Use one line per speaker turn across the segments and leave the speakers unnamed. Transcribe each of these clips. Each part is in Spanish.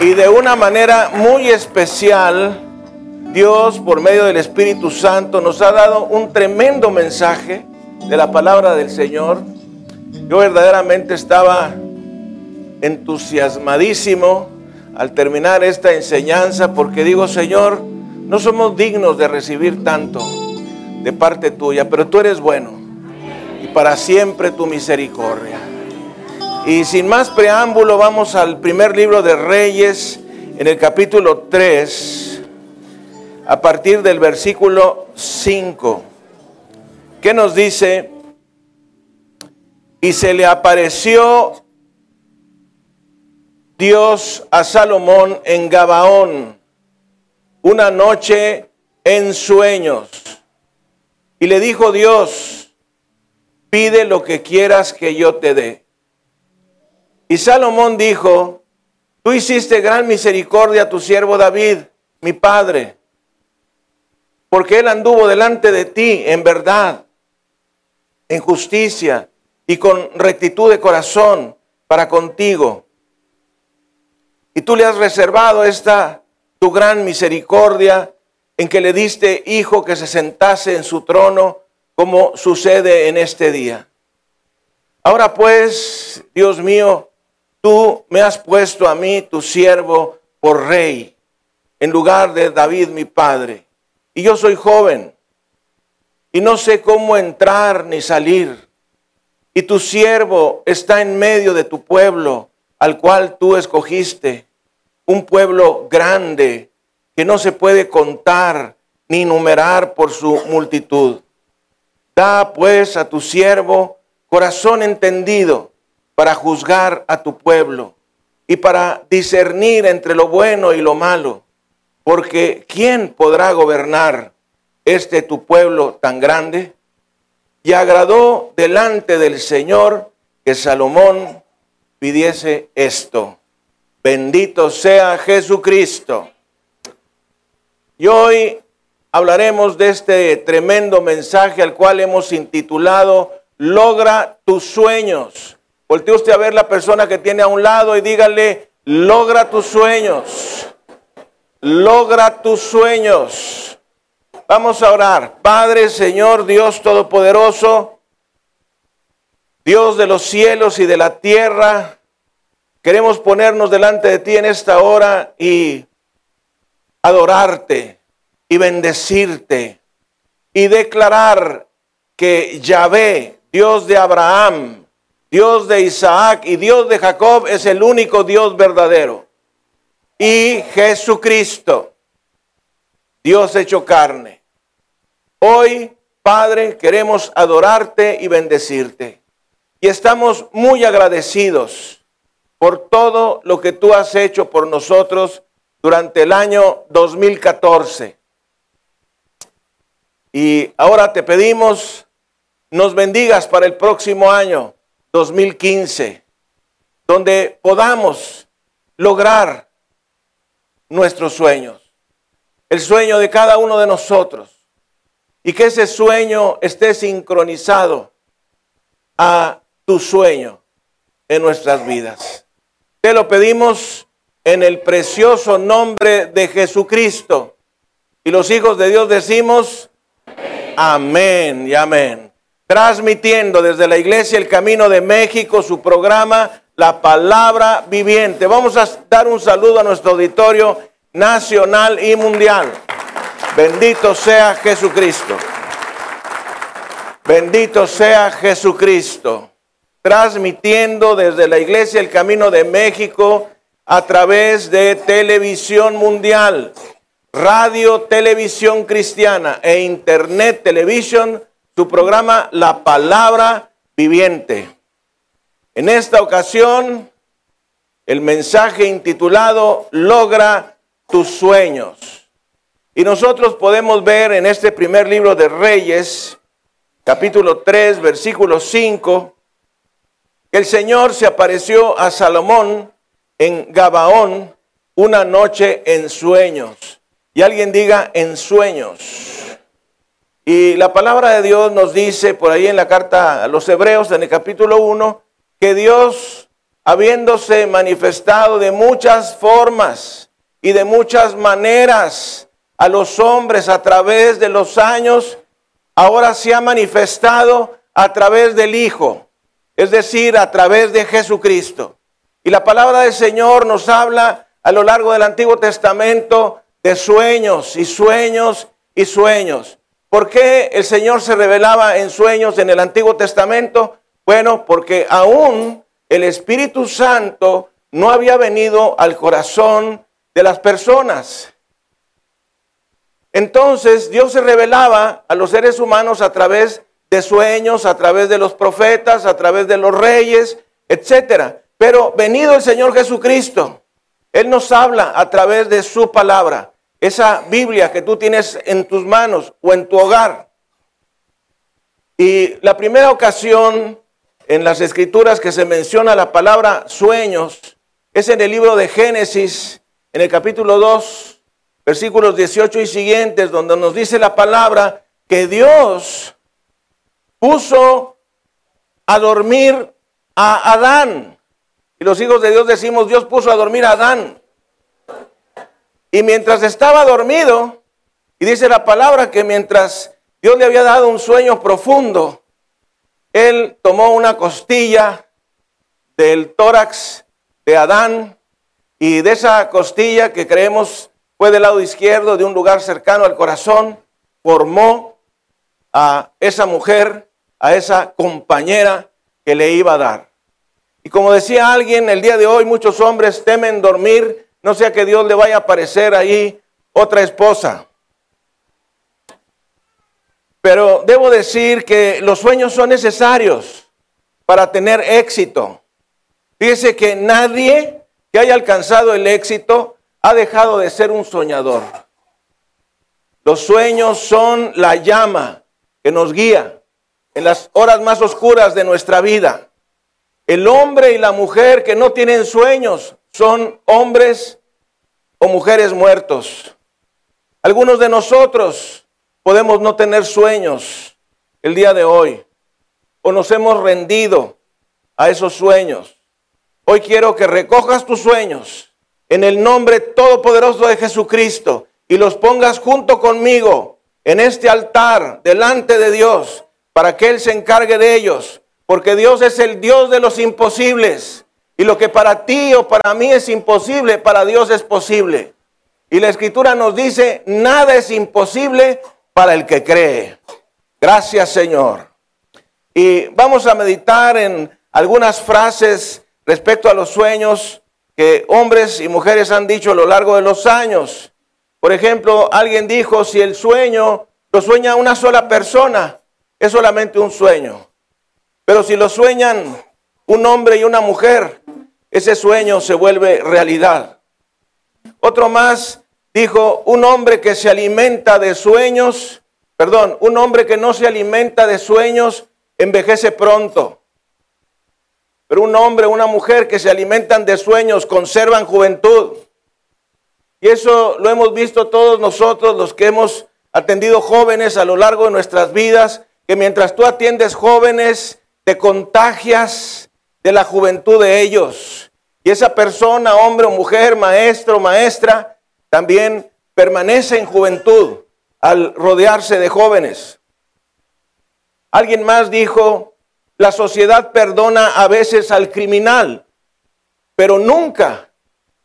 Y de una manera muy especial, Dios, por medio del Espíritu Santo, nos ha dado un tremendo mensaje de la palabra del Señor. Yo verdaderamente estaba entusiasmadísimo al terminar esta enseñanza porque digo, Señor, no somos dignos de recibir tanto de parte tuya, pero tú eres bueno y para siempre tu misericordia. Y sin más preámbulo, vamos al primer libro de Reyes, en el capítulo 3, a partir del versículo 5. ¿Qué nos dice? Y se le apareció Dios a Salomón en Gabaón una noche en sueños. Y le dijo Dios, pide lo que quieras que yo te dé. Y Salomón dijo, tú hiciste gran misericordia a tu siervo David, mi padre, porque él anduvo delante de ti en verdad, en justicia y con rectitud de corazón para contigo. Y tú le has reservado esta tu gran misericordia en que le diste hijo que se sentase en su trono, como sucede en este día. Ahora pues, Dios mío, Tú me has puesto a mí, tu siervo, por rey, en lugar de David mi padre. Y yo soy joven, y no sé cómo entrar ni salir. Y tu siervo está en medio de tu pueblo, al cual tú escogiste, un pueblo grande que no se puede contar ni numerar por su multitud. Da pues a tu siervo corazón entendido para juzgar a tu pueblo y para discernir entre lo bueno y lo malo. Porque ¿quién podrá gobernar este tu pueblo tan grande? Y agradó delante del Señor que Salomón pidiese esto. Bendito sea Jesucristo. Y hoy hablaremos de este tremendo mensaje al cual hemos intitulado Logra tus sueños. Voltee usted a ver la persona que tiene a un lado y dígale, logra tus sueños, logra tus sueños. Vamos a orar. Padre, Señor, Dios Todopoderoso, Dios de los cielos y de la tierra, queremos ponernos delante de ti en esta hora y adorarte y bendecirte y declarar que Yahvé, Dios de Abraham, Dios de Isaac y Dios de Jacob es el único Dios verdadero. Y Jesucristo, Dios hecho carne. Hoy, Padre, queremos adorarte y bendecirte. Y estamos muy agradecidos por todo lo que tú has hecho por nosotros durante el año 2014. Y ahora te pedimos, nos bendigas para el próximo año 2015, donde podamos lograr nuestros sueños, el sueño de cada uno de nosotros, y que ese sueño esté sincronizado a tu sueño en nuestras vidas. Te lo pedimos en el precioso nombre de Jesucristo. Y los hijos de Dios decimos, amén y amén transmitiendo desde la Iglesia El Camino de México su programa La Palabra Viviente. Vamos a dar un saludo a nuestro auditorio nacional y mundial. Bendito sea Jesucristo. Bendito sea Jesucristo. Transmitiendo desde la Iglesia El Camino de México a través de televisión mundial, radio, televisión cristiana e internet televisión su programa La Palabra Viviente. En esta ocasión, el mensaje intitulado Logra tus sueños. Y nosotros podemos ver en este primer libro de Reyes, capítulo 3, versículo 5, que el Señor se apareció a Salomón en Gabaón una noche en sueños. Y alguien diga en sueños. Y la palabra de Dios nos dice por ahí en la carta a los Hebreos, en el capítulo 1, que Dios habiéndose manifestado de muchas formas y de muchas maneras a los hombres a través de los años, ahora se ha manifestado a través del Hijo, es decir, a través de Jesucristo. Y la palabra del Señor nos habla a lo largo del Antiguo Testamento de sueños y sueños y sueños. ¿Por qué el Señor se revelaba en sueños en el Antiguo Testamento? Bueno, porque aún el Espíritu Santo no había venido al corazón de las personas. Entonces Dios se revelaba a los seres humanos a través de sueños, a través de los profetas, a través de los reyes, etcétera. Pero venido el Señor Jesucristo, Él nos habla a través de su palabra, esa Biblia que tú tienes en tus manos o en tu hogar. Y la primera ocasión en las escrituras que se menciona la palabra sueños es en el libro de Génesis, en el capítulo 2, versículos 18 y siguientes, donde nos dice la palabra que Dios puso a dormir a Adán. Y los hijos de Dios decimos, Dios puso a dormir a Adán. Y mientras estaba dormido, y dice la palabra que mientras Dios le había dado un sueño profundo, él tomó una costilla del tórax de Adán y de esa costilla que creemos fue del lado izquierdo de un lugar cercano al corazón, formó a esa mujer, a esa compañera que le iba a dar. Y como decía alguien, el día de hoy muchos hombres temen dormir, no sea que Dios le vaya a aparecer ahí otra esposa. Pero debo decir que los sueños son necesarios para tener éxito. Fíjese que nadie que haya alcanzado el éxito ha dejado de ser un soñador. Los sueños son la llama que nos guía en las horas más oscuras de nuestra vida. El hombre y la mujer que no tienen sueños son hombres o mujeres muertos. Algunos de nosotros podemos no tener sueños el día de hoy o nos hemos rendido a esos sueños. Hoy quiero que recojas tus sueños en el nombre todopoderoso de Jesucristo y los pongas junto conmigo en este altar delante de Dios para que Él se encargue de ellos, porque Dios es el Dios de los imposibles y lo que para ti o para mí es imposible, para Dios es posible. Y la escritura nos dice, nada es imposible para el que cree. Gracias Señor. Y vamos a meditar en algunas frases respecto a los sueños que hombres y mujeres han dicho a lo largo de los años. Por ejemplo, alguien dijo, si el sueño lo sueña una sola persona, es solamente un sueño. Pero si lo sueñan un hombre y una mujer, ese sueño se vuelve realidad. Otro más Dijo, un hombre que se alimenta de sueños, perdón, un hombre que no se alimenta de sueños envejece pronto. Pero un hombre, una mujer que se alimentan de sueños conservan juventud. Y eso lo hemos visto todos nosotros, los que hemos atendido jóvenes a lo largo de nuestras vidas, que mientras tú atiendes jóvenes, te contagias de la juventud de ellos. Y esa persona, hombre o mujer, maestro, maestra, también permanece en juventud al rodearse de jóvenes. Alguien más dijo, la sociedad perdona a veces al criminal, pero nunca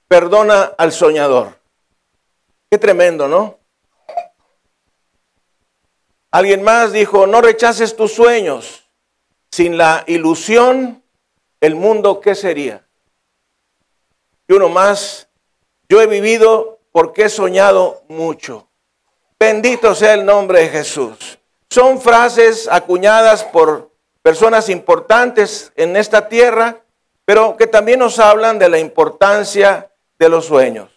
perdona al soñador. Qué tremendo, ¿no? Alguien más dijo, no rechaces tus sueños. Sin la ilusión, el mundo, ¿qué sería? Y uno más, yo he vivido porque he soñado mucho. Bendito sea el nombre de Jesús. Son frases acuñadas por personas importantes en esta tierra, pero que también nos hablan de la importancia de los sueños.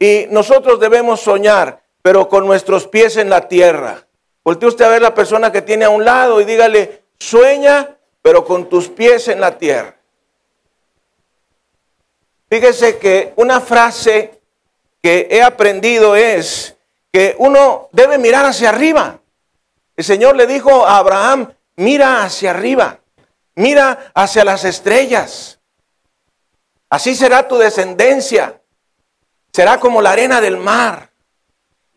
Y nosotros debemos soñar, pero con nuestros pies en la tierra. Voltee usted a ver la persona que tiene a un lado y dígale, sueña, pero con tus pies en la tierra. Fíjese que una frase que he aprendido es que uno debe mirar hacia arriba. El Señor le dijo a Abraham, mira hacia arriba, mira hacia las estrellas. Así será tu descendencia. Será como la arena del mar.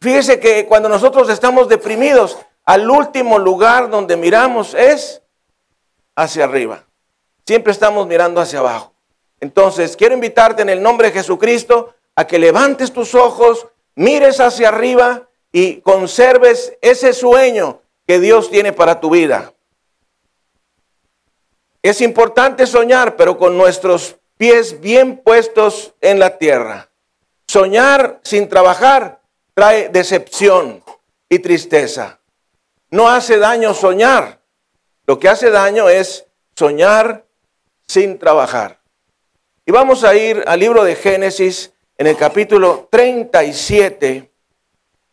Fíjese que cuando nosotros estamos deprimidos, al último lugar donde miramos es hacia arriba. Siempre estamos mirando hacia abajo. Entonces, quiero invitarte en el nombre de Jesucristo a que levantes tus ojos, mires hacia arriba y conserves ese sueño que Dios tiene para tu vida. Es importante soñar, pero con nuestros pies bien puestos en la tierra. Soñar sin trabajar trae decepción y tristeza. No hace daño soñar. Lo que hace daño es soñar sin trabajar. Y vamos a ir al libro de Génesis en el capítulo 37,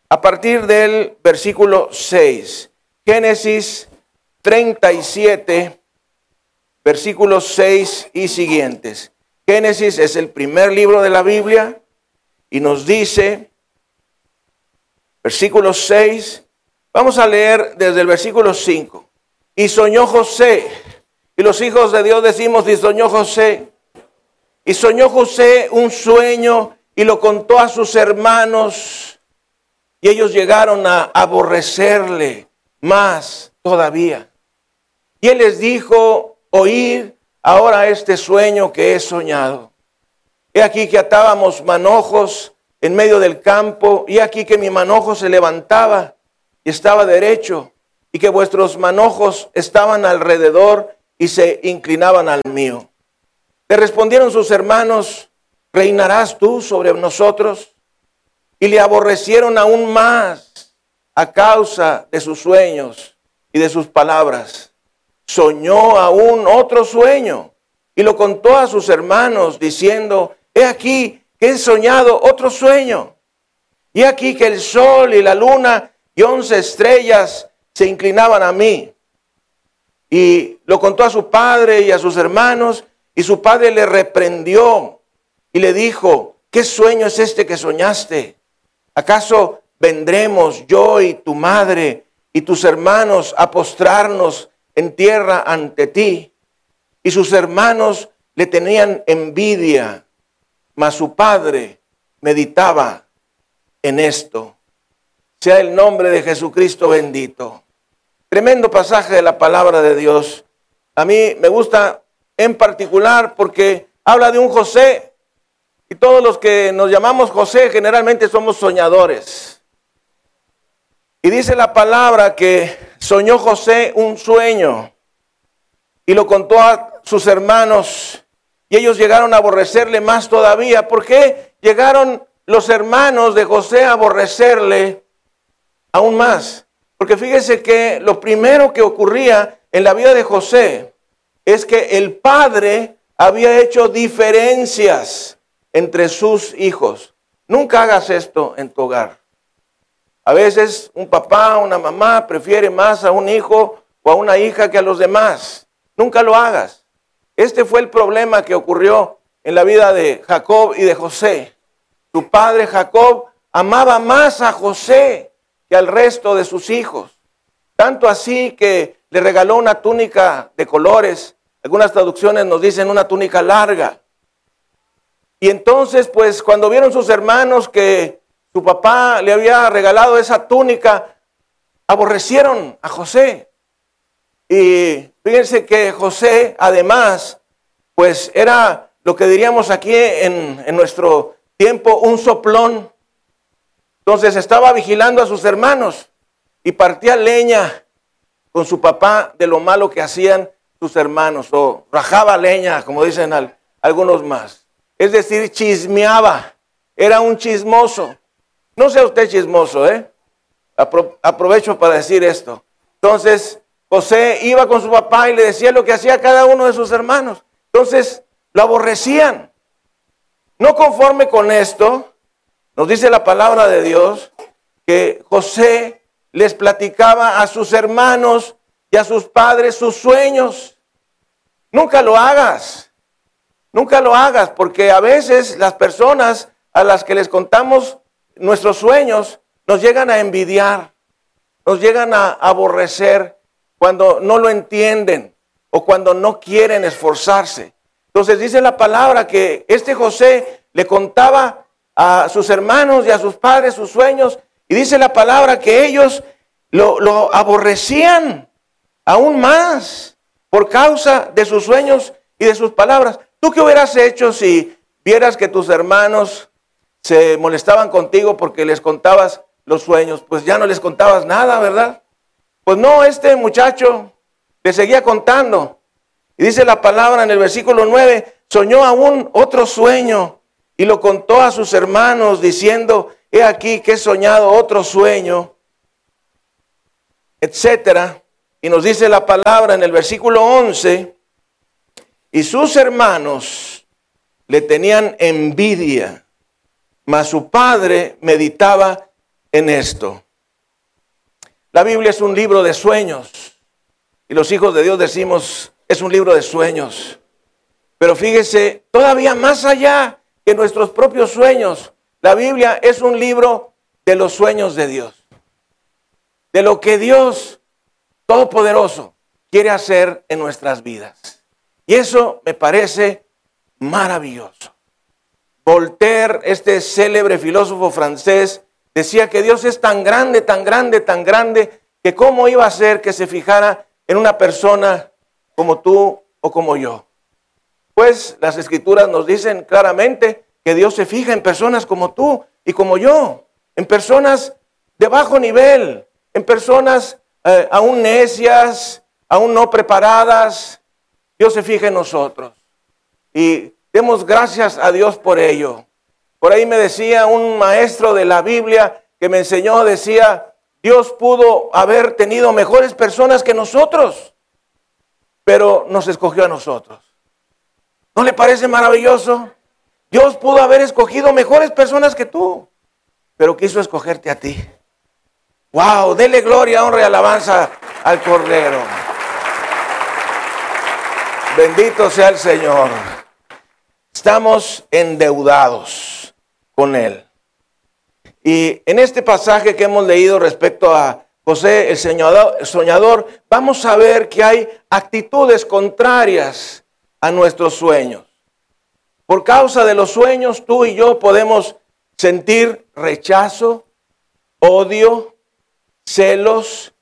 a partir del versículo 6. Génesis 37, versículos 6 y siguientes. Génesis es el primer libro de la Biblia y nos dice, versículo 6, vamos a leer desde el versículo 5. Y soñó José, y los hijos de Dios decimos, y soñó José, y soñó José un sueño y lo contó a sus hermanos, y ellos llegaron a aborrecerle más todavía. Y él les dijo, oíd ahora este sueño que he soñado. He aquí que atábamos manojos en medio del campo, y aquí que mi manojo se levantaba y estaba derecho, y que vuestros manojos estaban alrededor y se inclinaban al mío. Le respondieron sus hermanos, ¿reinarás tú sobre nosotros? Y le aborrecieron aún más a causa de sus sueños y de sus palabras soñó aún otro sueño y lo contó a sus hermanos diciendo, he aquí que he soñado otro sueño. Y aquí que el sol y la luna y once estrellas se inclinaban a mí. Y lo contó a su padre y a sus hermanos y su padre le reprendió y le dijo, ¿qué sueño es este que soñaste? ¿Acaso vendremos yo y tu madre y tus hermanos a postrarnos en tierra ante ti. Y sus hermanos le tenían envidia, mas su padre meditaba en esto. Sea el nombre de Jesucristo bendito. Tremendo pasaje de la palabra de Dios. A mí me gusta en particular porque habla de un José. Y todos los que nos llamamos José generalmente somos soñadores. Y dice la palabra que soñó José un sueño y lo contó a sus hermanos y ellos llegaron a aborrecerle más todavía. ¿Por qué llegaron los hermanos de José a aborrecerle aún más? Porque fíjese que lo primero que ocurría en la vida de José es que el padre había hecho diferencias entre sus hijos. Nunca hagas esto en tu hogar. A veces un papá, una mamá prefiere más a un hijo o a una hija que a los demás. Nunca lo hagas. Este fue el problema que ocurrió en la vida de Jacob y de José. Su padre Jacob amaba más a José al resto de sus hijos. Tanto así que le regaló una túnica de colores. Algunas traducciones nos dicen una túnica larga. Y entonces, pues cuando vieron sus hermanos que su papá le había regalado esa túnica, aborrecieron a José. Y fíjense que José, además, pues era lo que diríamos aquí en, en nuestro tiempo, un soplón. Entonces estaba vigilando a sus hermanos y partía leña con su papá de lo malo que hacían sus hermanos, o rajaba leña, como dicen algunos más. Es decir, chismeaba, era un chismoso. No sea usted chismoso, ¿eh? aprovecho para decir esto. Entonces, José iba con su papá y le decía lo que hacía cada uno de sus hermanos. Entonces, lo aborrecían. No conforme con esto, nos dice la palabra de Dios que José les platicaba a sus hermanos y a sus padres sus sueños. Nunca lo hagas. Nunca lo hagas porque a veces las personas a las que les contamos nuestros sueños nos llegan a envidiar, nos llegan a aborrecer cuando no lo entienden o cuando no quieren esforzarse. Entonces dice la palabra que este José le contaba a sus hermanos y a sus padres sus sueños y dice la palabra que ellos lo, aborrecían aún más por causa de sus sueños y de sus palabras. ¿Tú qué hubieras hecho si vieras que tus hermanos se molestaban contigo porque les contabas los sueños? Pues ya no les contabas nada, ¿verdad? Pues no, este muchacho le seguía contando. Y dice la palabra en el versículo 9, soñó aún otro sueño y lo contó a sus hermanos diciendo, he aquí que he soñado otro sueño, etcétera. Y nos dice la palabra en el versículo 11, y sus hermanos le tenían envidia, mas su padre meditaba en esto. La Biblia es un libro de sueños y los hijos de Dios decimos, es un libro de sueños. Pero fíjese, todavía más allá que nuestros propios sueños, la Biblia es un libro de los sueños de Dios. De lo que Dios Todopoderoso quiere hacer en nuestras vidas. Y eso me parece maravilloso. Voltaire, este célebre filósofo francés, decía que Dios es tan grande, tan grande, tan grande, que cómo iba a ser que se fijara en una persona como tú o como yo. Pues las escrituras nos dicen claramente que Dios se fija en personas como tú y como yo, en personas de bajo nivel, en personas eh, aún necias, aún no preparadas, Dios se fija en nosotros. Y demos gracias a Dios por ello. Por ahí me decía un maestro de la Biblia que me enseñó, decía, Dios pudo haber tenido mejores personas que nosotros, pero nos escogió a nosotros. ¿No le parece maravilloso? Dios pudo haber escogido mejores personas que tú, pero quiso escogerte a ti. Wow, dele gloria, honra y alabanza al Cordero. Bendito sea el Señor. Estamos endeudados con Él. Y en este pasaje que hemos leído respecto a José el soñador, vamos a ver que hay actitudes contrarias a nuestros sueños. Por causa de los sueños, tú y yo podemos sentir rechazo, odio, celos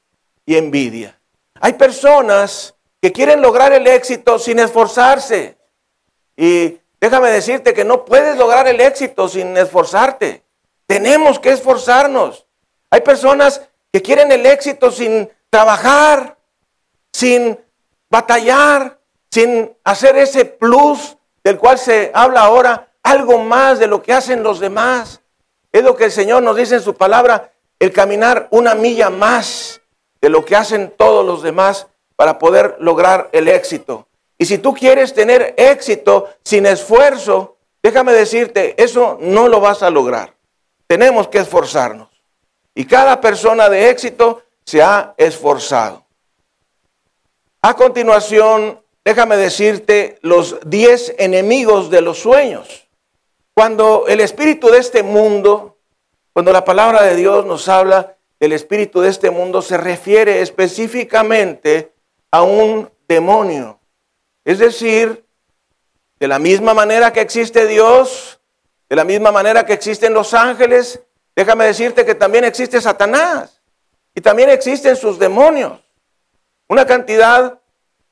y envidia. Hay personas que quieren lograr el éxito sin esforzarse. Y déjame decirte que no puedes lograr el éxito sin esforzarte. Tenemos que esforzarnos. Hay personas que quieren el éxito sin trabajar, sin batallar, sin hacer ese plus del cual se habla ahora, algo más de lo que hacen los demás. Es lo que el Señor nos dice en su palabra, el caminar una milla más de lo que hacen todos los demás para poder lograr el éxito. Y si tú quieres tener éxito sin esfuerzo, déjame decirte, eso no lo vas a lograr. Tenemos que esforzarnos. Y cada persona de éxito se ha esforzado. A continuación, déjame decirte los 10 enemigos de los sueños. Cuando el espíritu de este mundo, cuando la palabra de Dios nos habla del espíritu de este mundo, se refiere específicamente a un demonio. Es decir, de la misma manera que existe Dios, de la misma manera que existen los ángeles, déjame decirte que también existe Satanás y también existen sus demonios. Una cantidad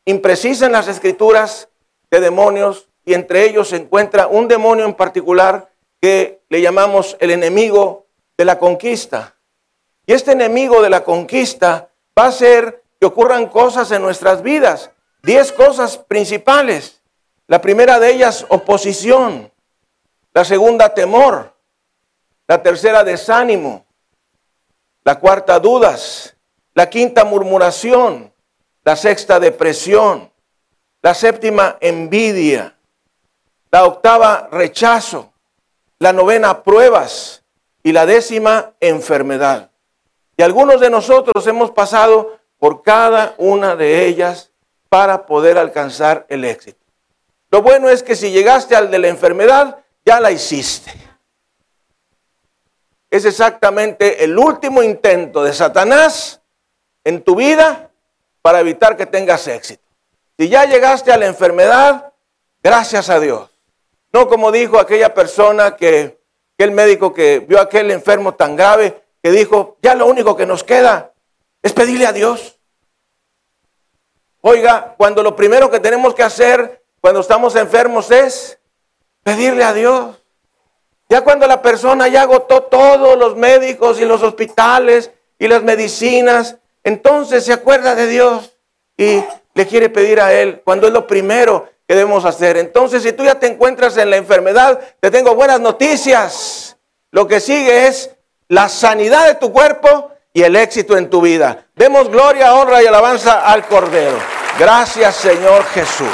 imprecisa en las escrituras de demonios y entre ellos se encuentra un demonio en particular que le llamamos el enemigo de la conquista. Y este enemigo de la conquista va a ser que ocurran cosas en nuestras vidas. Diez cosas principales. La primera de ellas, oposición. La segunda, temor. La tercera, desánimo. La cuarta, dudas. La quinta, murmuración. La sexta, depresión. La séptima, envidia. La octava, rechazo. La novena, pruebas. Y la décima, enfermedad. Y algunos de nosotros hemos pasado por cada una de ellas para poder alcanzar el éxito. Lo bueno es que si llegaste al de la enfermedad, ya la hiciste. Es exactamente el último intento de Satanás en tu vida para evitar que tengas éxito. Si ya llegaste a la enfermedad, Gracias a Dios. No como dijo aquella persona que, el médico que vio a aquel enfermo tan grave, que dijo, ya lo único que nos queda es pedirle a Dios. Oiga, cuando lo primero que tenemos que hacer cuando estamos enfermos es pedirle a Dios. Ya cuando la persona ya agotó todos los médicos y los hospitales y las medicinas, entonces se acuerda de Dios y le quiere pedir a Él, cuando es lo primero que debemos hacer. Entonces, si tú ya te encuentras en la enfermedad, te tengo buenas noticias. Lo que sigue es la sanidad de tu cuerpo y el éxito en tu vida. Demos gloria, honra y alabanza al Cordero. Gracias Señor Jesús.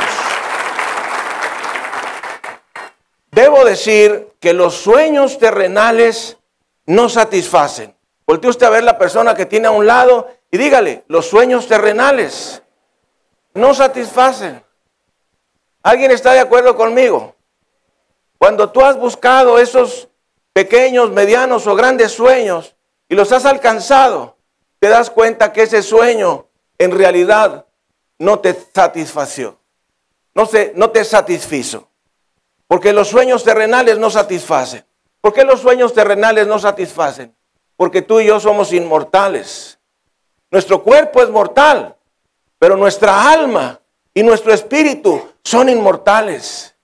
Debo decir que los sueños terrenales no satisfacen. Voltee usted a ver la persona que tiene a un lado dígale, los sueños terrenales no satisfacen. ¿Alguien está de acuerdo conmigo? Cuando tú has buscado esos pequeños, medianos o grandes sueños y los has alcanzado, te das cuenta que ese sueño en realidad no te satisfació. No, se, no te satisfizo. Porque los sueños terrenales no satisfacen. ¿Por qué los sueños terrenales no satisfacen? Porque tú y yo somos inmortales. Nuestro cuerpo es mortal, pero nuestra alma y nuestro espíritu son inmortales.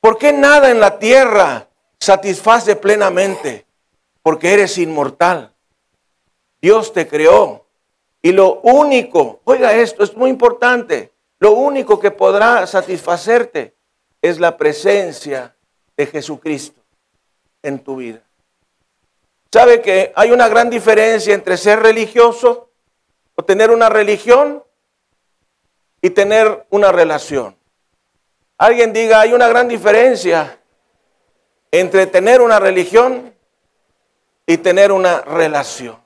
¿Por qué nada en la tierra satisface plenamente? Porque eres inmortal. Dios te creó. Y lo único, oiga esto, es muy importante, lo único que podrá satisfacerte es la presencia de Jesucristo en tu vida. ¿Sabe que hay una gran diferencia entre ser religioso o tener una religión y tener una relación? Alguien diga, hay una gran diferencia entre tener una religión y tener una relación.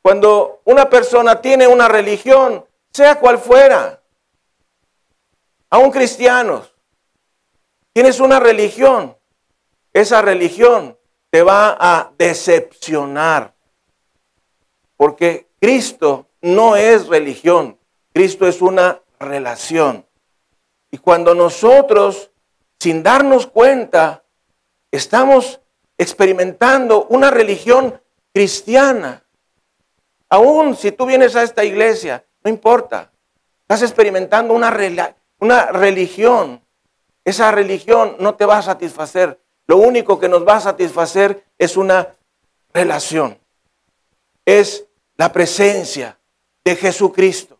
Cuando una persona tiene una religión, sea cual fuera, aún cristianos, tienes una religión, esa religión te va a decepcionar. Porque Cristo no es religión, Cristo es una relación. Y cuando nosotros, sin darnos cuenta, estamos experimentando una religión cristiana, Aún si tú vienes a esta iglesia, no importa. Estás experimentando una, una religión. Esa religión no te va a satisfacer. Lo único que nos va a satisfacer es una relación. Es la presencia de Jesucristo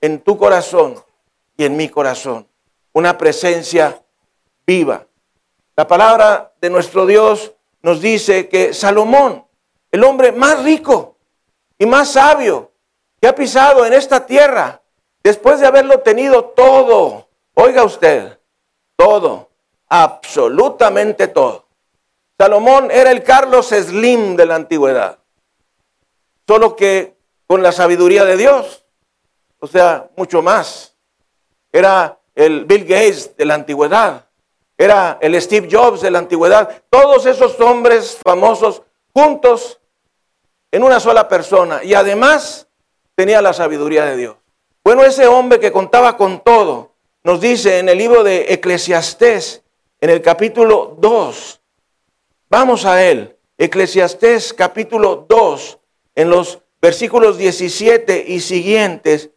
en tu corazón y en mi corazón. Una presencia viva. La palabra de nuestro Dios nos dice que Salomón, el hombre más rico, y más sabio que ha pisado en esta tierra después de haberlo tenido todo. Oiga usted, todo, absolutamente todo. Salomón era el Carlos Slim de la antigüedad, solo que con la sabiduría de Dios, o sea, mucho más. Era el Bill Gates de la antigüedad, era el Steve Jobs de la antigüedad. Todos esos hombres famosos juntos en una sola persona y además tenía la sabiduría de Dios. Bueno, ese hombre que contaba con todo, nos dice en el libro de Eclesiastés, en el capítulo 2, vamos a él, Eclesiastés capítulo 2, en los versículos 17 y siguientes,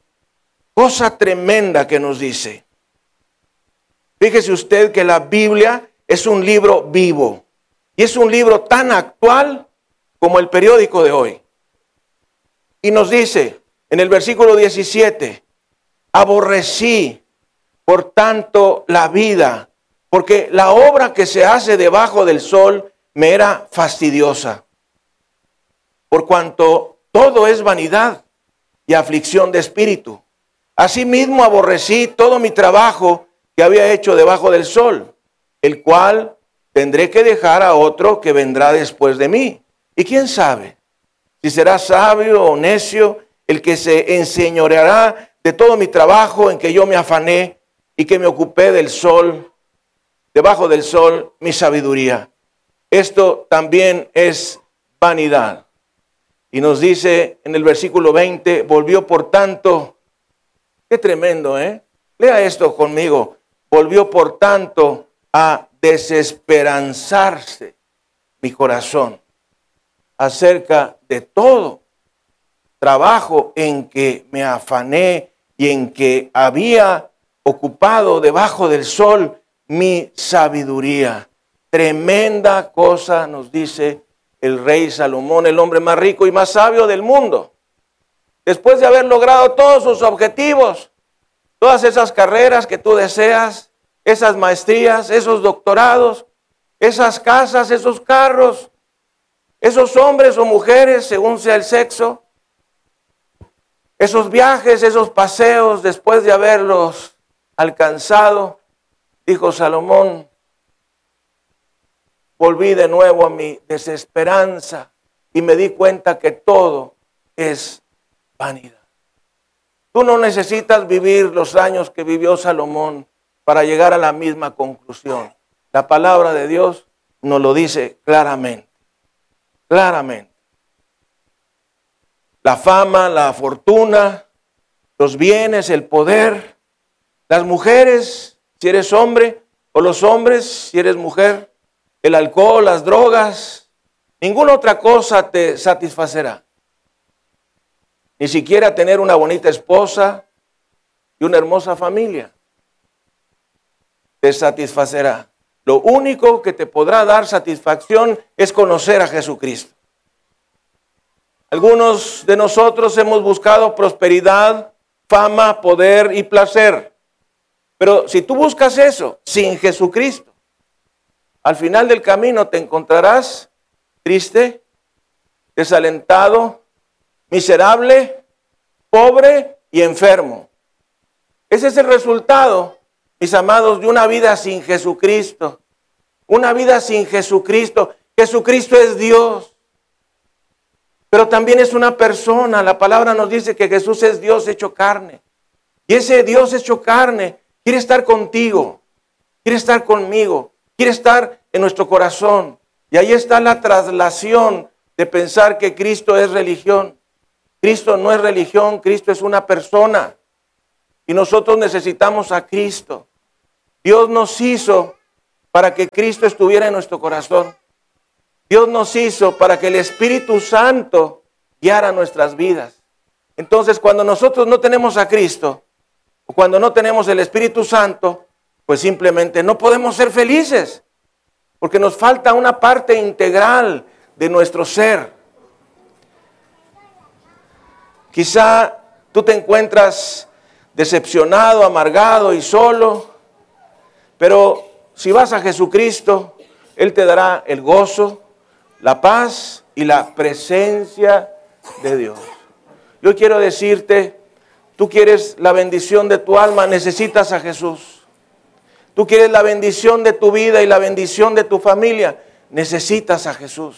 cosa tremenda que nos dice. Fíjese usted que la Biblia es un libro vivo y es un libro tan actual como el periódico de hoy. Y nos dice en el versículo 17, aborrecí por tanto la vida, porque la obra que se hace debajo del sol me era fastidiosa, por cuanto todo es vanidad y aflicción de espíritu. Asimismo aborrecí todo mi trabajo que había hecho debajo del sol, el cual tendré que dejar a otro que vendrá después de mí. Y quién sabe si será sabio o necio el que se enseñoreará de todo mi trabajo en que yo me afané y que me ocupé del sol, debajo del sol, mi sabiduría. Esto también es vanidad. Y nos dice en el versículo 20, volvió por tanto, qué tremendo, ¿eh? Lea esto conmigo. Volvió por tanto a desesperanzarse mi corazón acerca de todo trabajo en que me afané y en que había ocupado debajo del sol mi sabiduría. Tremenda cosa nos dice el rey Salomón, el hombre más rico y más sabio del mundo. Después de haber logrado todos sus objetivos, todas esas carreras que tú deseas, esas maestrías, esos doctorados, esas casas, esos carros, esos hombres o mujeres, según sea el sexo, esos viajes, esos paseos, después de haberlos alcanzado, dijo Salomón, volví de nuevo a mi desesperanza y me di cuenta que todo es vanidad. Tú no necesitas vivir los años que vivió Salomón para llegar a la misma conclusión. La palabra de Dios nos lo dice claramente, claramente. La fama, la fortuna, los bienes, el poder, las mujeres, si eres hombre, o los hombres, si eres mujer, el alcohol, las drogas, ninguna otra cosa te satisfacerá. Ni siquiera tener una bonita esposa y una hermosa familia te satisfacerá. Lo único que te podrá dar satisfacción es conocer a Jesucristo. Algunos de nosotros hemos buscado prosperidad, fama, poder y placer. Pero si tú buscas eso sin Jesucristo, al final del camino te encontrarás triste, desalentado, miserable, pobre y enfermo. Ese es el resultado mis amados, de una vida sin Jesucristo. Una vida sin Jesucristo. Jesucristo es Dios. Pero también es una persona. La palabra nos dice que Jesús es Dios hecho carne. Y ese Dios hecho carne quiere estar contigo. Quiere estar conmigo. Quiere estar en nuestro corazón. Y ahí está la traslación de pensar que Cristo es religión. Cristo no es religión, Cristo es una persona. Y nosotros necesitamos a Cristo. Dios nos hizo para que Cristo estuviera en nuestro corazón. Dios nos hizo para que el Espíritu Santo guiara nuestras vidas. Entonces, cuando nosotros no tenemos a Cristo, cuando no tenemos el Espíritu Santo, pues simplemente no podemos ser felices, porque nos falta una parte integral de nuestro ser. Quizá tú te encuentras decepcionado, amargado y solo, pero si vas a Jesucristo, Él te dará el gozo, la paz y la presencia de Dios. Yo quiero decirte, tú quieres la bendición de tu alma, necesitas a Jesús. Tú quieres la bendición de tu vida y la bendición de tu familia, necesitas a Jesús.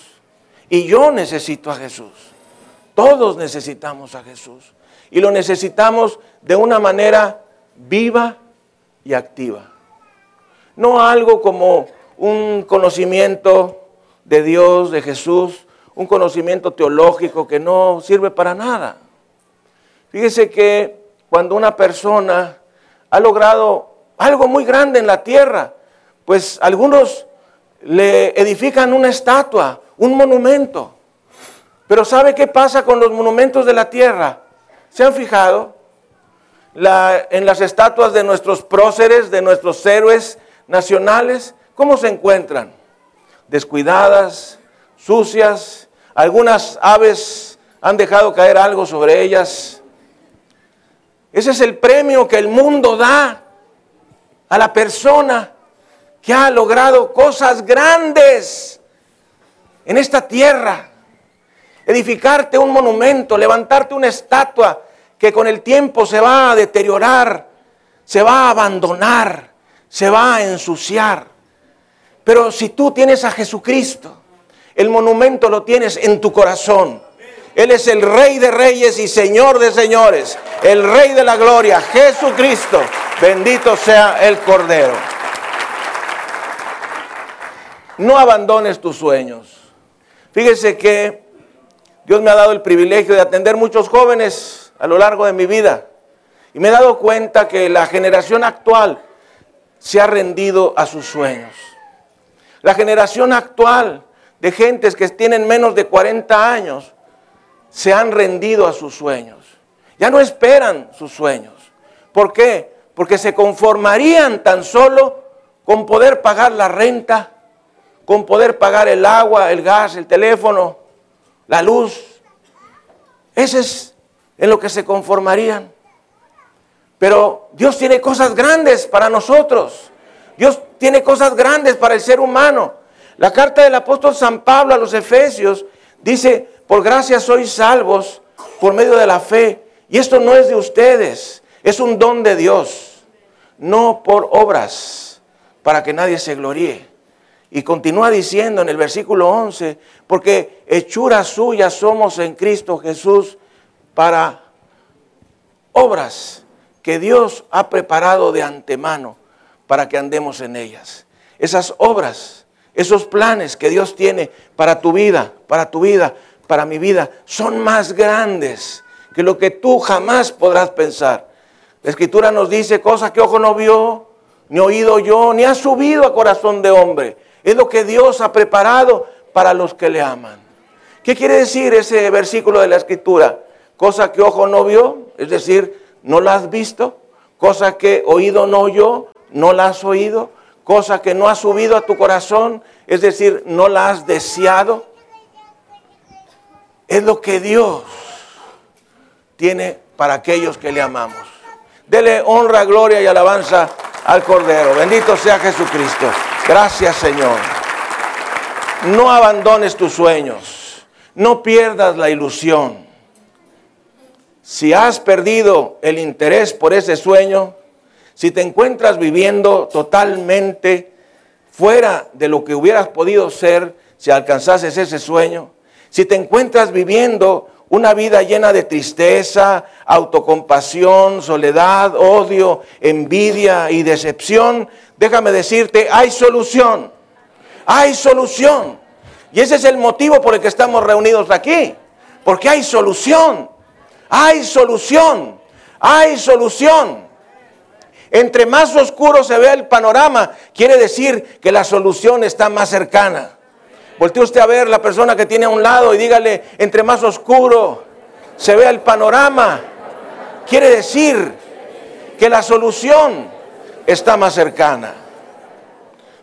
Y yo necesito a Jesús. Todos necesitamos a Jesús. Y lo necesitamos de una manera viva y activa. No algo como un conocimiento de Dios, de Jesús, un conocimiento teológico que no sirve para nada. Fíjese que cuando una persona ha logrado algo muy grande en la tierra, pues algunos le edifican una estatua, un monumento. Pero ¿sabe qué pasa con los monumentos de la tierra? ¿Se han fijado? en las estatuas de nuestros próceres, de nuestros héroes, nacionales, ¿cómo se encuentran? Descuidadas, sucias, algunas aves han dejado caer algo sobre ellas. Ese es el premio que el mundo da a la persona que ha logrado cosas grandes en esta tierra. Edificarte un monumento, levantarte una estatua que con el tiempo se va a deteriorar, se va a abandonar se va a ensuciar. Pero si tú tienes a Jesucristo, el monumento lo tienes en tu corazón. Él es el Rey de Reyes y Señor de Señores, el Rey de la Gloria, Jesucristo. Bendito sea el Cordero. No abandones tus sueños. Fíjese que Dios me ha dado el privilegio de atender muchos jóvenes a lo largo de mi vida. Y me he dado cuenta que la generación actual se ha rendido a sus sueños. La generación actual de gentes que tienen menos de 40 años se han rendido a sus sueños. Ya no esperan sus sueños. ¿Por qué? Porque se conformarían tan solo con poder pagar la renta, con poder pagar el agua, el gas, el teléfono, la luz. Ese es en lo que se conformarían. Pero Dios tiene cosas grandes para nosotros. Dios tiene cosas grandes para el ser humano. La carta del apóstol San Pablo a los Efesios dice, por gracia sois salvos por medio de la fe. Y esto no es de ustedes, es un don de Dios, no por obras, para que nadie se gloríe. Y continúa diciendo en el versículo 11, porque hechura suya somos en Cristo Jesús para obras que Dios ha preparado de antemano para que andemos en ellas. Esas obras, esos planes que Dios tiene para tu vida, para tu vida, para mi vida, son más grandes que lo que tú jamás podrás pensar. La escritura nos dice cosas que ojo no vio, ni oído yo, ni ha subido a corazón de hombre es lo que Dios ha preparado para los que le aman. ¿Qué quiere decir ese versículo de la escritura? Cosa que ojo no vio, es decir, no la has visto. Cosa que oído no oyó, no la has oído. Cosa que no ha subido a tu corazón, es decir, no la has deseado. Es lo que Dios tiene para aquellos que le amamos. Dele honra, gloria y alabanza al Cordero. Bendito sea Jesucristo. Gracias Señor. No abandones tus sueños. No pierdas la ilusión. Si has perdido el interés por ese sueño, si te encuentras viviendo totalmente fuera de lo que hubieras podido ser si alcanzases ese sueño, si te encuentras viviendo una vida llena de tristeza, autocompasión, soledad, odio, envidia y decepción, déjame decirte, hay solución. Hay solución. Y ese es el motivo por el que estamos reunidos aquí. Porque hay solución. Hay solución. Hay solución. Entre más oscuro se ve el panorama, quiere decir que la solución está más cercana. Voltee usted a ver la persona que tiene a un lado y dígale, entre más oscuro se vea el panorama, quiere decir que la solución está más cercana.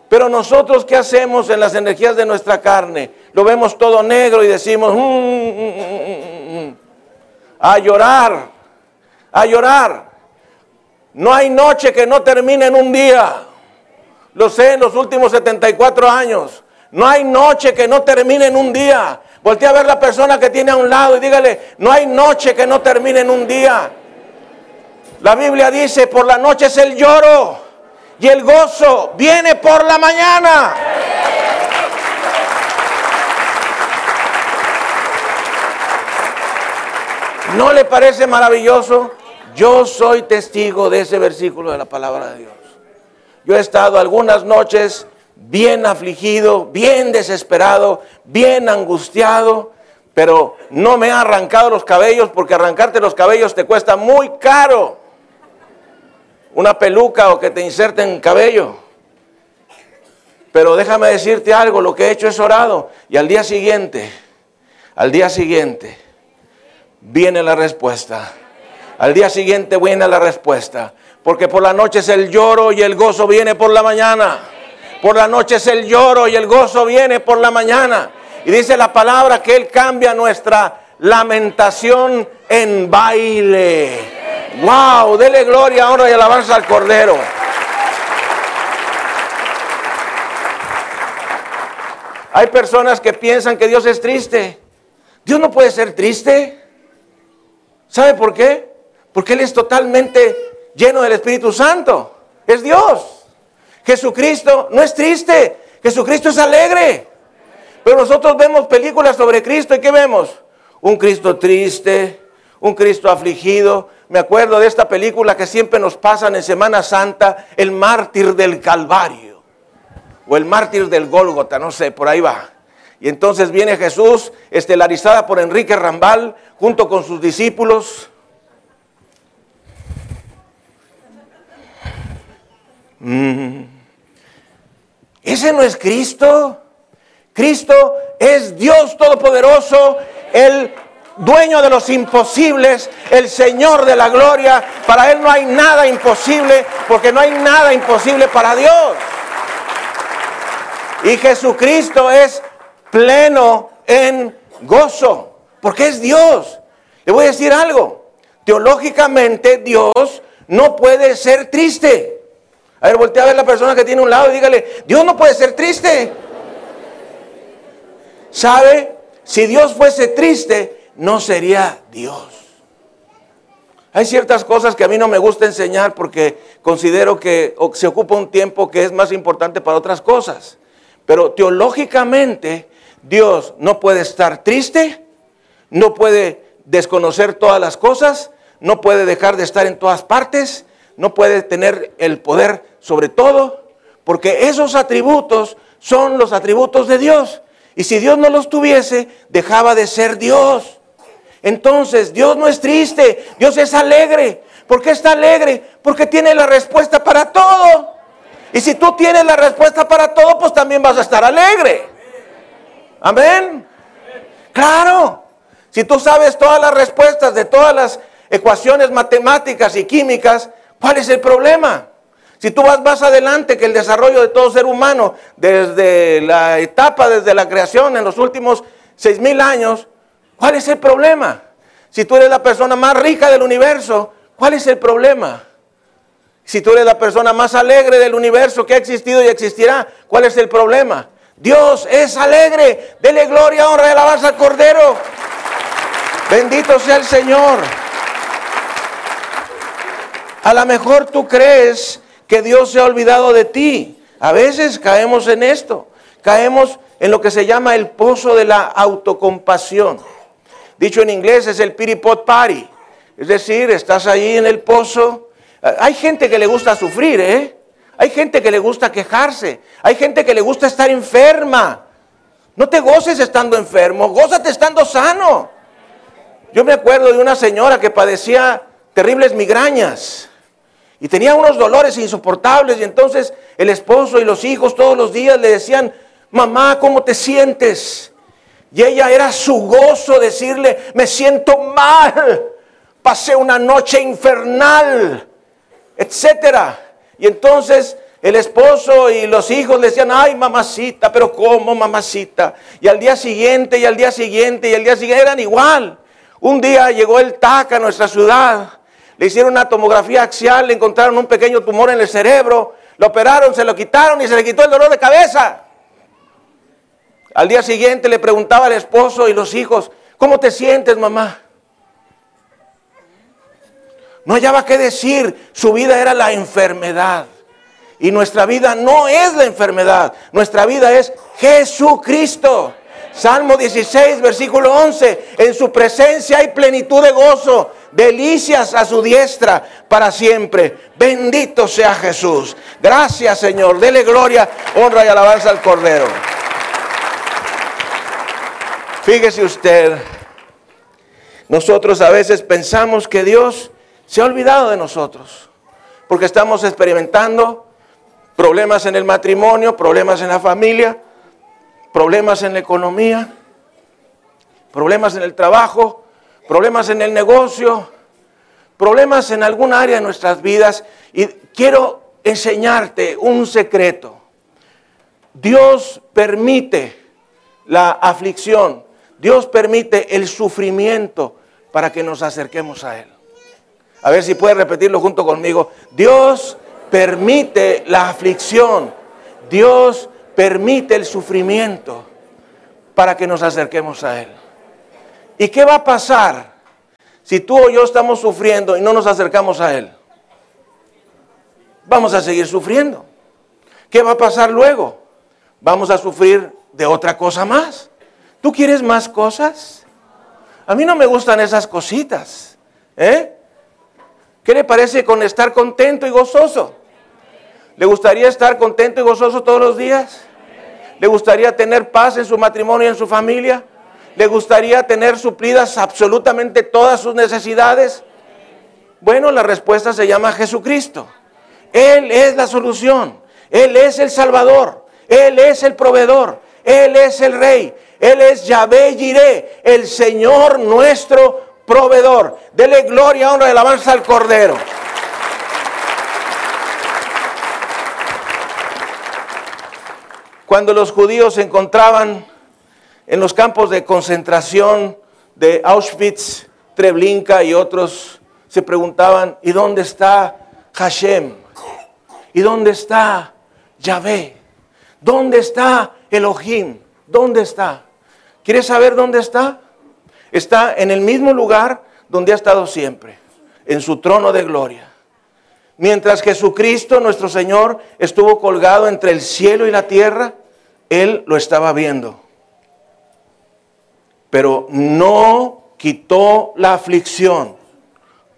Pero nosotros, ¿qué hacemos en las energías de nuestra carne? Lo vemos todo negro y decimos, mm, mm, mm, a llorar, a llorar. No hay noche que no termine en un día. Lo sé en los últimos 74 años. No hay noche que no termine en un día. Voltea a ver la persona que tiene a un lado y dígale, no hay noche que no termine en un día. La Biblia dice, por la noche es el lloro y el gozo viene por la mañana. ¿No le parece maravilloso? Yo soy testigo de ese versículo de la palabra de Dios. Yo he estado algunas noches bien afligido, bien desesperado, bien angustiado, pero no me ha arrancado los cabellos porque arrancarte los cabellos te cuesta muy caro una peluca o que te inserten cabello. Pero déjame decirte algo, lo que he hecho es orado y al día siguiente, al día siguiente viene la respuesta. Al día siguiente viene la respuesta, porque por la noche es el lloro y el gozo viene por la mañana. Por la noche es el lloro y el gozo viene por la mañana. Y dice la palabra que Él cambia nuestra lamentación en baile. Wow, dele gloria, honra y alabanza al Cordero. Hay personas que piensan que Dios es triste. Dios no puede ser triste. ¿Sabe por qué? Porque Él es totalmente lleno del Espíritu Santo. Es Dios. Jesucristo no es triste. Jesucristo es alegre. Pero nosotros vemos películas sobre Cristo y ¿qué vemos? Un Cristo triste, un Cristo afligido, me acuerdo de esta película que siempre nos pasan en Semana Santa, El mártir del Calvario, o el mártir del Gólgota, no sé, por ahí va. Y entonces viene Jesús, estelarizada por Enrique Rambal, junto con sus discípulos. Mm. Ese no es Cristo. Cristo es Dios Todopoderoso, el dueño de los imposibles, el Señor de la gloria. Para Él no hay nada imposible, porque no hay nada imposible para Dios. Y Jesucristo es pleno en gozo, porque es Dios. Le voy a decir algo. Teológicamente Dios no puede ser triste. A ver, voltea a ver la persona que tiene un lado y dígale, Dios no puede ser triste. ¿Sabe? Si Dios fuese triste, no sería Dios. Hay ciertas cosas que a mí no me gusta enseñar porque considero que se ocupa un tiempo que es más importante para otras cosas. Pero teológicamente Dios no puede estar triste, no puede desconocer todas las cosas, no puede dejar de estar en todas partes, no puede tener el poder sobre todo, porque esos atributos son los atributos de Dios. Y si Dios no los tuviese, dejaba de ser Dios. Entonces, Dios no es triste, Dios es alegre. ¿Por qué está alegre? Porque tiene la respuesta para todo. Y si tú tienes la respuesta para todo, pues también vas a estar alegre. Amén. Claro. Si tú sabes todas las respuestas de todas las ecuaciones matemáticas y químicas, ¿cuál es el problema? Si tú vas más adelante que el desarrollo de todo ser humano, desde la etapa, desde la creación en los últimos seis mil años, ¿cuál es el problema? Si tú eres la persona más rica del universo, ¿cuál es el problema? Si tú eres la persona más alegre del universo que ha existido y existirá, ¿cuál es el problema? Dios es alegre. Dele gloria, honra y alabanza al Cordero. Bendito sea el Señor. A lo mejor tú crees que Dios se ha olvidado de ti. A veces caemos en esto. Caemos en lo que se llama el pozo de la autocompasión. Dicho en inglés es el pity pot party. Es decir, estás ahí en el pozo. Hay gente que le gusta sufrir, ¿eh? Hay gente que le gusta quejarse. Hay gente que le gusta estar enferma. No te goces estando enfermo, gózate estando sano. Yo me acuerdo de una señora que padecía terribles migrañas y tenía unos dolores insoportables y entonces el esposo y los hijos todos los días le decían, mamá, ¿cómo te sientes? Y ella era su gozo decirle, me siento mal, pasé una noche infernal, etcétera. Y entonces el esposo y los hijos le decían, ay mamacita, pero ¿cómo mamacita? Y al día siguiente, y al día siguiente, y al día siguiente eran igual. Un día llegó el TAC a nuestra ciudad, le hicieron una tomografía axial, le encontraron un pequeño tumor en el cerebro, lo operaron, se lo quitaron y se le quitó el dolor de cabeza. Al día siguiente le preguntaba al esposo y los hijos, ¿cómo te sientes mamá? No hallaba qué decir. Su vida era la enfermedad. Y nuestra vida no es la enfermedad. Nuestra vida es Jesucristo. Salmo 16, versículo 11. En su presencia hay plenitud de gozo, delicias a su diestra para siempre. Bendito sea Jesús. Gracias Señor. Dele gloria, honra y alabanza al Cordero. Fíjese usted, nosotros a veces pensamos que Dios se ha olvidado de nosotros, porque estamos experimentando problemas en el matrimonio, problemas en la familia, problemas en la economía, problemas en el trabajo, problemas en el negocio, problemas en alguna área de nuestras vidas. Y quiero enseñarte un secreto. Dios permite la aflicción, Dios permite el sufrimiento para que nos acerquemos a Él. A ver si puede repetirlo junto conmigo. Dios permite la aflicción. Dios permite el sufrimiento para que nos acerquemos a Él. ¿Y qué va a pasar si tú o yo estamos sufriendo y no nos acercamos a Él? Vamos a seguir sufriendo. ¿Qué va a pasar luego? Vamos a sufrir de otra cosa más. ¿Tú quieres más cosas? A mí no me gustan esas cositas. ¿Eh? ¿Qué le parece con estar contento y gozoso? ¿Le gustaría estar contento y gozoso todos los días? ¿Le gustaría tener paz en su matrimonio y en su familia? ¿Le gustaría tener suplidas absolutamente todas sus necesidades? Bueno, la respuesta se llama Jesucristo. Él es la solución. Él es el Salvador. Él es el proveedor. Él es el Rey. Él es Yahvé Jiré, el Señor nuestro proveedor. Dele gloria, honra y alabanza al Cordero. Cuando los judíos se encontraban en los campos de concentración de Auschwitz, Treblinka y otros, se preguntaban, ¿y dónde está Hashem? ¿Y dónde está Yahvé? ¿Dónde está Elohim? ¿Dónde está? ¿Quieres saber dónde está? Está en el mismo lugar donde ha estado siempre, en su trono de gloria. Mientras Jesucristo, nuestro Señor, estuvo colgado entre el cielo y la tierra, Él lo estaba viendo. Pero no quitó la aflicción.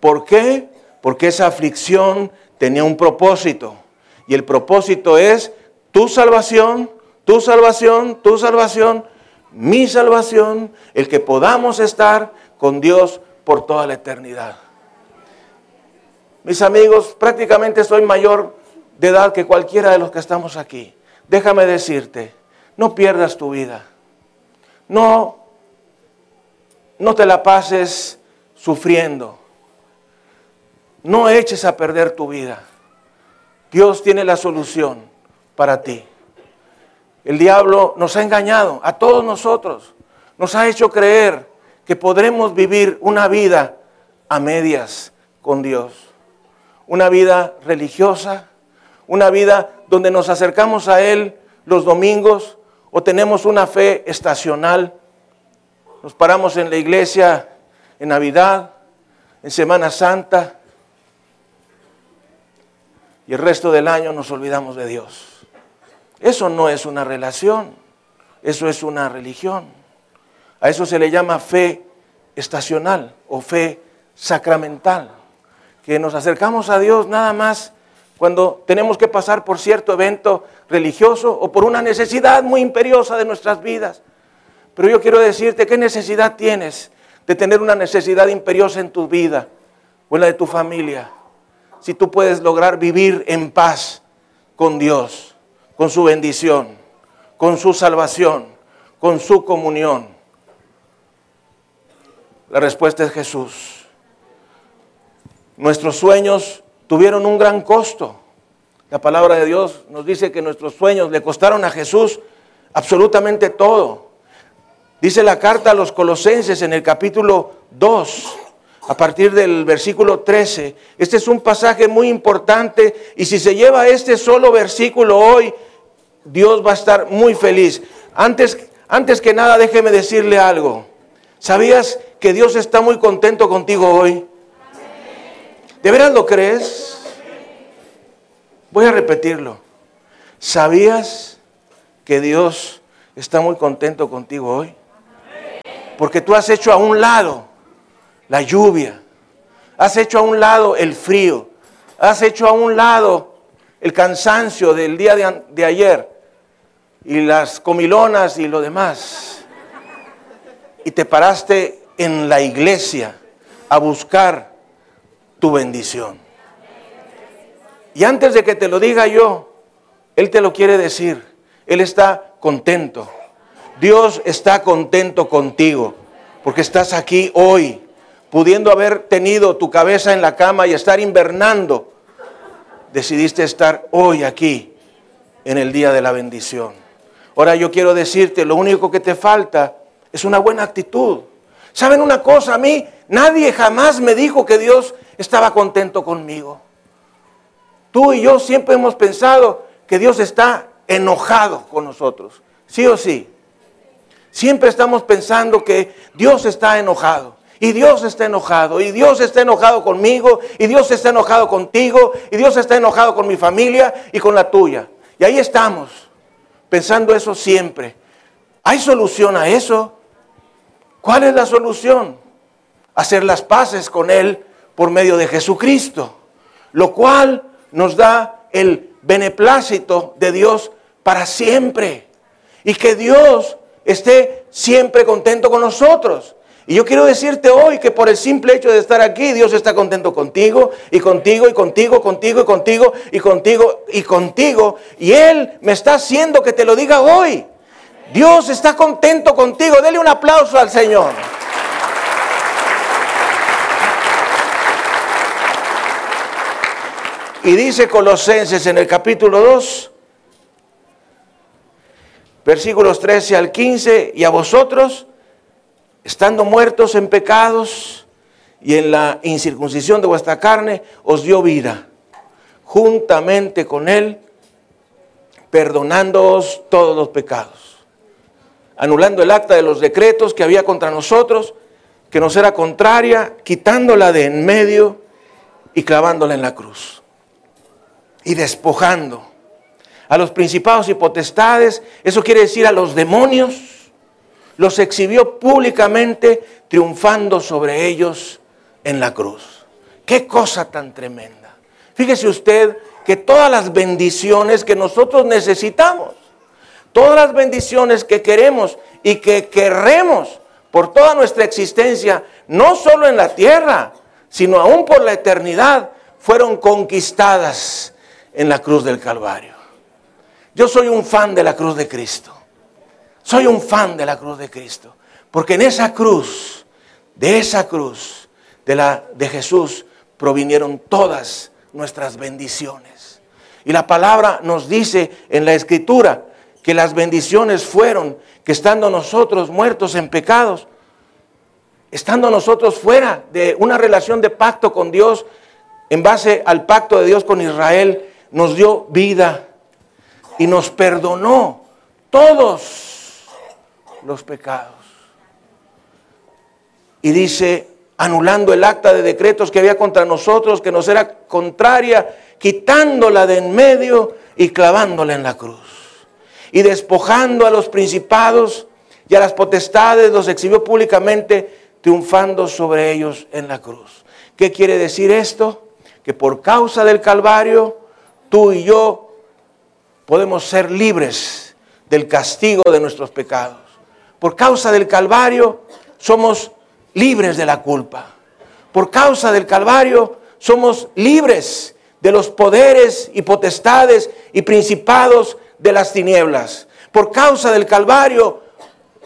¿Por qué? Porque esa aflicción tenía un propósito. Y el propósito es tu salvación, tu salvación, tu salvación, mi salvación, el que podamos estar con Dios por toda la eternidad. Mis amigos, prácticamente soy mayor de edad que cualquiera de los que estamos aquí. Déjame decirte, no pierdas tu vida. No, no te la pases sufriendo. No eches a perder tu vida. Dios tiene la solución para ti. El diablo nos ha engañado a todos nosotros. Nos ha hecho creer que podremos vivir una vida a medias con Dios. Una vida religiosa, una vida donde nos acercamos a Él los domingos o tenemos una fe estacional. Nos paramos en la iglesia en Navidad, en Semana Santa y el resto del año nos olvidamos de Dios. Eso no es una relación, eso es una religión. A eso se le llama fe estacional o fe sacramental, que nos acercamos a Dios nada más cuando tenemos que pasar por cierto evento religioso o por una necesidad muy imperiosa de nuestras vidas. Pero yo quiero decirte, ¿qué necesidad tienes de tener una necesidad imperiosa en tu vida o en la de tu familia? Si tú puedes lograr vivir en paz con Dios con su bendición, con su salvación, con su comunión? La respuesta es Jesús. Nuestros sueños tuvieron un gran costo. La palabra de Dios nos dice que nuestros sueños le costaron a Jesús absolutamente todo. Dice la carta a los colosenses en el capítulo 2, a partir del versículo 13. Este es un pasaje muy importante y si se lleva este solo versículo hoy, Dios va a estar muy feliz. Antes, antes que nada, déjeme decirle algo. ¿Sabías que Dios está muy contento contigo hoy? ¿De veras lo crees? Voy a repetirlo. ¿Sabías que Dios está muy contento contigo hoy? Porque tú has hecho a un lado la lluvia, has hecho a un lado el frío, has hecho a un lado el cansancio del día de, de ayer y las comilonas y lo demás. Y te paraste en la iglesia a buscar tu bendición. Y antes de que te lo diga yo, Él te lo quiere decir. Él está contento. Dios está contento contigo porque estás aquí hoy, pudiendo haber tenido tu cabeza en la cama y estar invernando. Decidiste estar hoy aquí en el día de la bendición. Ahora yo quiero decirte, lo único que te falta es una buena actitud. ¿Saben una cosa? A mí nadie jamás me dijo que Dios estaba contento conmigo. Tú y yo siempre hemos pensado que Dios está enojado con nosotros. ¿Sí o sí? Siempre estamos pensando que Dios está enojado. Y Dios está enojado. Y Dios está enojado conmigo. Y Dios está enojado contigo. Y Dios está enojado con mi familia y con la tuya. Y ahí estamos pensando eso siempre. ¿Hay solución a eso? ¿Cuál es la solución? Hacer las paces con Él por medio de Jesucristo, lo cual nos da el beneplácito de Dios para siempre. Y que Dios esté siempre contento con nosotros. Y yo quiero decirte hoy que por el simple hecho de estar aquí, Dios está contento contigo y contigo y contigo, contigo y contigo y contigo y contigo. Y Él me está haciendo que te lo diga hoy. Dios está contento contigo. Dele un aplauso al Señor. Y dice Colosenses en el capítulo 2, versículos 13 al 15, y a vosotros, estando muertos en pecados y en la incircuncisión de vuestra carne, os dio vida, juntamente con Él, perdonándoos todos los pecados, anulando el acta de los decretos que había contra nosotros, que nos era contraria, quitándola de en medio y clavándola en la cruz y despojando a los principados y potestades, eso quiere decir a los demonios, los exhibió públicamente triunfando sobre ellos en la cruz. Qué cosa tan tremenda. Fíjese usted que todas las bendiciones que nosotros necesitamos, todas las bendiciones que queremos y que querremos por toda nuestra existencia, no solo en la tierra, sino aún por la eternidad, fueron conquistadas en la cruz del Calvario. Yo soy un fan de la cruz de Cristo. Soy un fan de la cruz de Cristo. Porque en esa cruz, de esa cruz, de la de Jesús, provinieron todas nuestras bendiciones. Y la palabra nos dice en la escritura que las bendiciones fueron que estando nosotros muertos en pecados, estando nosotros fuera de una relación de pacto con Dios, en base al pacto de Dios con Israel, nos dio vida y nos perdonó todos los pecados. Y dice, anulando el acta de decretos que había contra nosotros, que nos era contraria, quitándola de en medio y clavándola en la cruz. Y despojando a los principados y a las potestades, los exhibió públicamente, triunfando sobre ellos en la cruz. ¿Qué quiere decir esto? Que por causa del Calvario, tú y yo podemos ser libres del castigo de nuestros pecados. Por causa del Calvario somos libres de la culpa. Por causa del Calvario somos libres de los poderes y potestades y principados de las tinieblas. Por causa del Calvario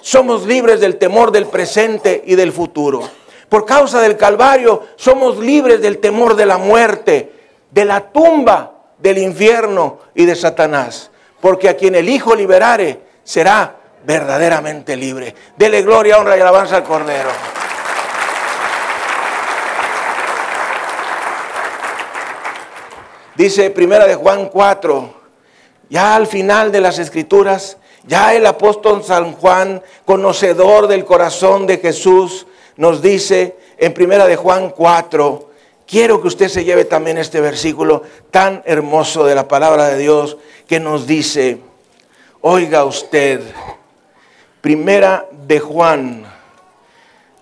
somos libres del temor del presente y del futuro. Por causa del Calvario somos libres del temor de la muerte, de la tumba del infierno y de Satanás. Porque a quien el Hijo liberare será verdaderamente libre. Dele gloria, honra y alabanza al Cordero. Dice Primera de Juan 4, ya al final de las escrituras, ya el apóstol San Juan, conocedor del corazón de Jesús, nos dice en Primera de Juan 4, quiero que usted se lleve también este versículo tan hermoso de la palabra de Dios que nos dice, oiga usted, primera de Juan,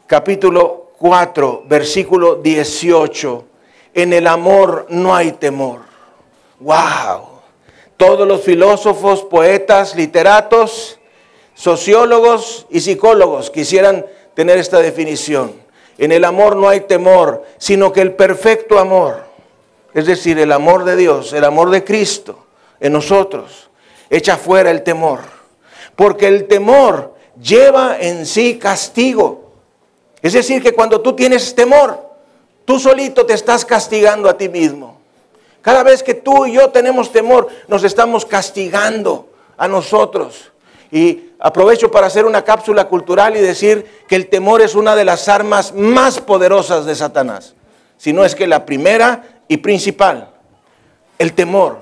capítulo 4, versículo 18, en el amor no hay temor. ¡Wow! Todos los filósofos, poetas, literatos, sociólogos y psicólogos quisieran tener esta definición. En el amor no hay temor, sino que el perfecto amor, es decir, el amor de Dios, el amor de Cristo en nosotros, echa fuera el temor. Porque el temor lleva en sí castigo. Es decir, que cuando tú tienes temor, tú solito te estás castigando a ti mismo. Cada vez que tú y yo tenemos temor, nos estamos castigando a nosotros. Y aprovecho para hacer una cápsula cultural y decir que el temor es una de las armas más poderosas de Satanás. Si no es que la primera y principal, el temor.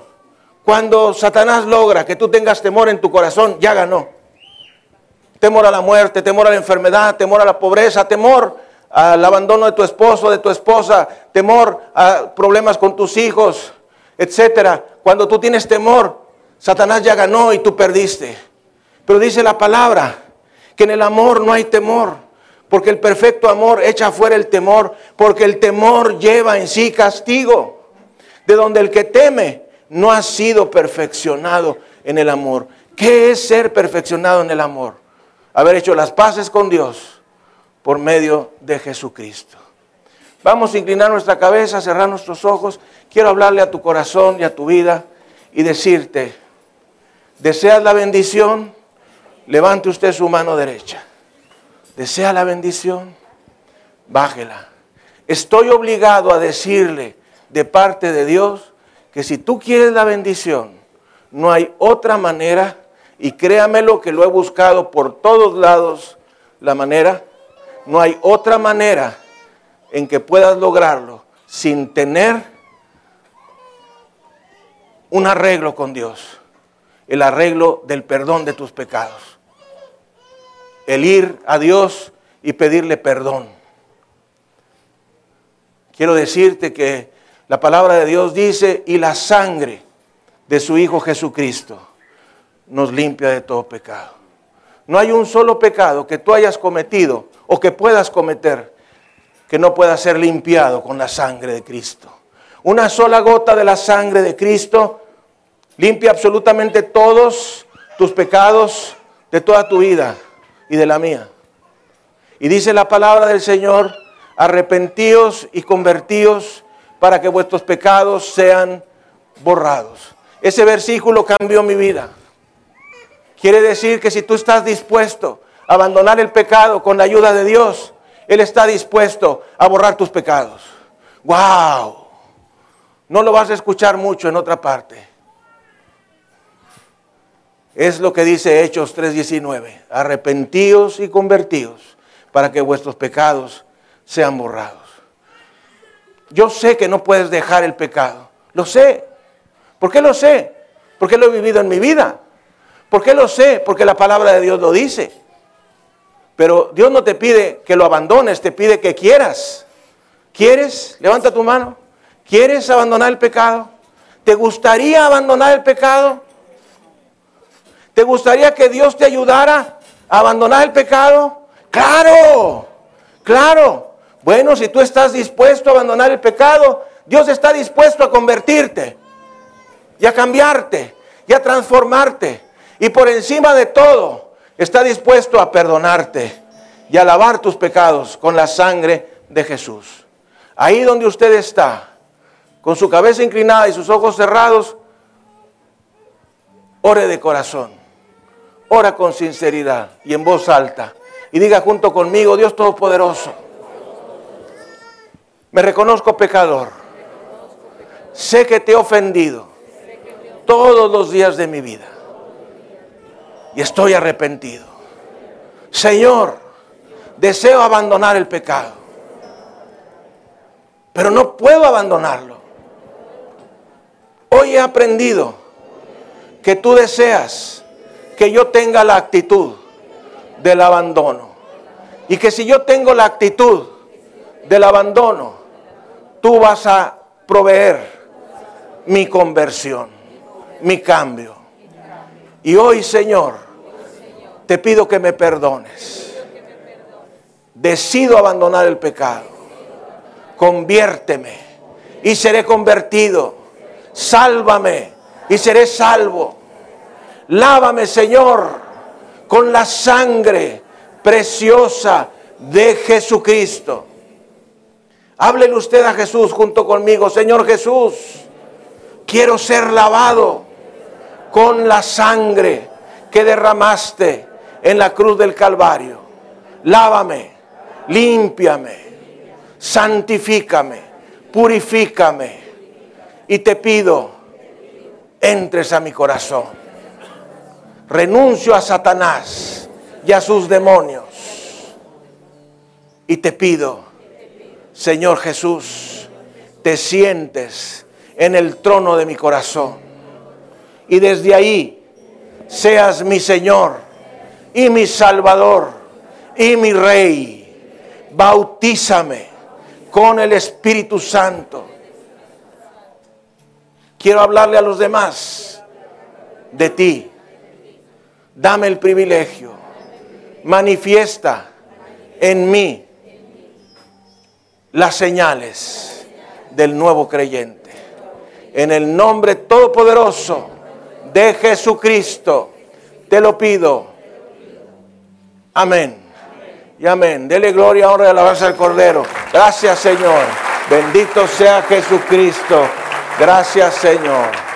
Cuando Satanás logra que tú tengas temor en tu corazón, ya ganó. Temor a la muerte, temor a la enfermedad, temor a la pobreza, temor al abandono de tu esposo, de tu esposa, temor a problemas con tus hijos, etcétera. Cuando tú tienes temor, Satanás ya ganó y tú perdiste. Pero dice la palabra que en el amor no hay temor, porque el perfecto amor echa fuera el temor, porque el temor lleva en sí castigo, de donde el que teme no ha sido perfeccionado en el amor. ¿Qué es ser perfeccionado en el amor? Haber hecho las paces con Dios, por medio de Jesucristo. Vamos a inclinar nuestra cabeza, cerrar nuestros ojos. Quiero hablarle a tu corazón y a tu vida y decirte, ¿deseas la bendición? Levante usted su mano derecha. ¿Desea la bendición? Bájela. Estoy obligado a decirle de parte de Dios que si tú quieres la bendición, no hay otra manera, y créamelo que lo he buscado por todos lados, la manera, no hay otra manera en que puedas lograrlo sin tener un arreglo con Dios, el arreglo del perdón de tus pecados, el ir a Dios y pedirle perdón. Quiero decirte que la palabra de Dios dice, y la sangre de su Hijo Jesucristo nos limpia de todo pecado. No hay un solo pecado que tú hayas cometido o que puedas cometer que no pueda ser limpiado con la sangre de Cristo. Una sola gota de la sangre de Cristo limpia absolutamente todos tus pecados de toda tu vida y de la mía. Y dice la palabra del Señor, arrepentíos y convertíos para que vuestros pecados sean borrados. Ese versículo cambió mi vida. Quiere decir que si tú estás dispuesto a abandonar el pecado con la ayuda de Dios, él está dispuesto a borrar tus pecados. ¡Wow! No lo vas a escuchar mucho en otra parte. Es lo que dice Hechos 3:19. Arrepentíos y convertíos para que vuestros pecados sean borrados. Yo sé que no puedes dejar el pecado. Lo sé. ¿Por qué lo sé? Porque lo he vivido en mi vida. ¿Por qué lo sé? Porque la palabra de Dios lo dice. Pero Dios no te pide que lo abandones, te pide que quieras. ¿Quieres? Levanta tu mano. ¿Quieres abandonar el pecado? ¿Te gustaría abandonar el pecado? ¿Te gustaría que Dios te ayudara a abandonar el pecado? Claro, claro. Bueno, si tú estás dispuesto a abandonar el pecado, Dios está dispuesto a convertirte y a cambiarte y a transformarte. Y por encima de todo, está dispuesto a perdonarte y a lavar tus pecados con la sangre de Jesús. Ahí donde usted está, con su cabeza inclinada y sus ojos cerrados, ore de corazón, ora con sinceridad y en voz alta y diga junto conmigo, Dios Todopoderoso, me reconozco pecador, sé que te he ofendido todos los días de mi vida y estoy arrepentido. Señor, deseo abandonar el pecado, pero no puedo abandonarlo. Hoy he aprendido que tú deseas que yo tenga la actitud del abandono. Y que si yo tengo la actitud del abandono, tú vas a proveer mi conversión, mi cambio. Y hoy, Señor, te pido que me perdones. Decido abandonar el pecado. Conviérteme y seré convertido. Sálvame y seré salvo. Lávame, Señor, con la sangre preciosa de Jesucristo. Háblele usted a Jesús junto conmigo. Señor Jesús, quiero ser lavado con la sangre que derramaste en la cruz del Calvario. Lávame, límpiame, santifícame, purifícame. Y te pido, entres a mi corazón. Renuncio a Satanás y a sus demonios. Y te pido, Señor Jesús, te sientes en el trono de mi corazón y desde ahí seas mi Señor y mi Salvador y mi Rey. Bautízame con el Espíritu Santo. Quiero hablarle a los demás de ti. Dame el privilegio. Manifiesta en mí las señales del nuevo creyente. En el nombre todopoderoso de Jesucristo. Te lo pido. Amén. y amén. Dele gloria, honra y alabanza al Cordero. Gracias Señor. Bendito sea Jesucristo. Gracias Señor.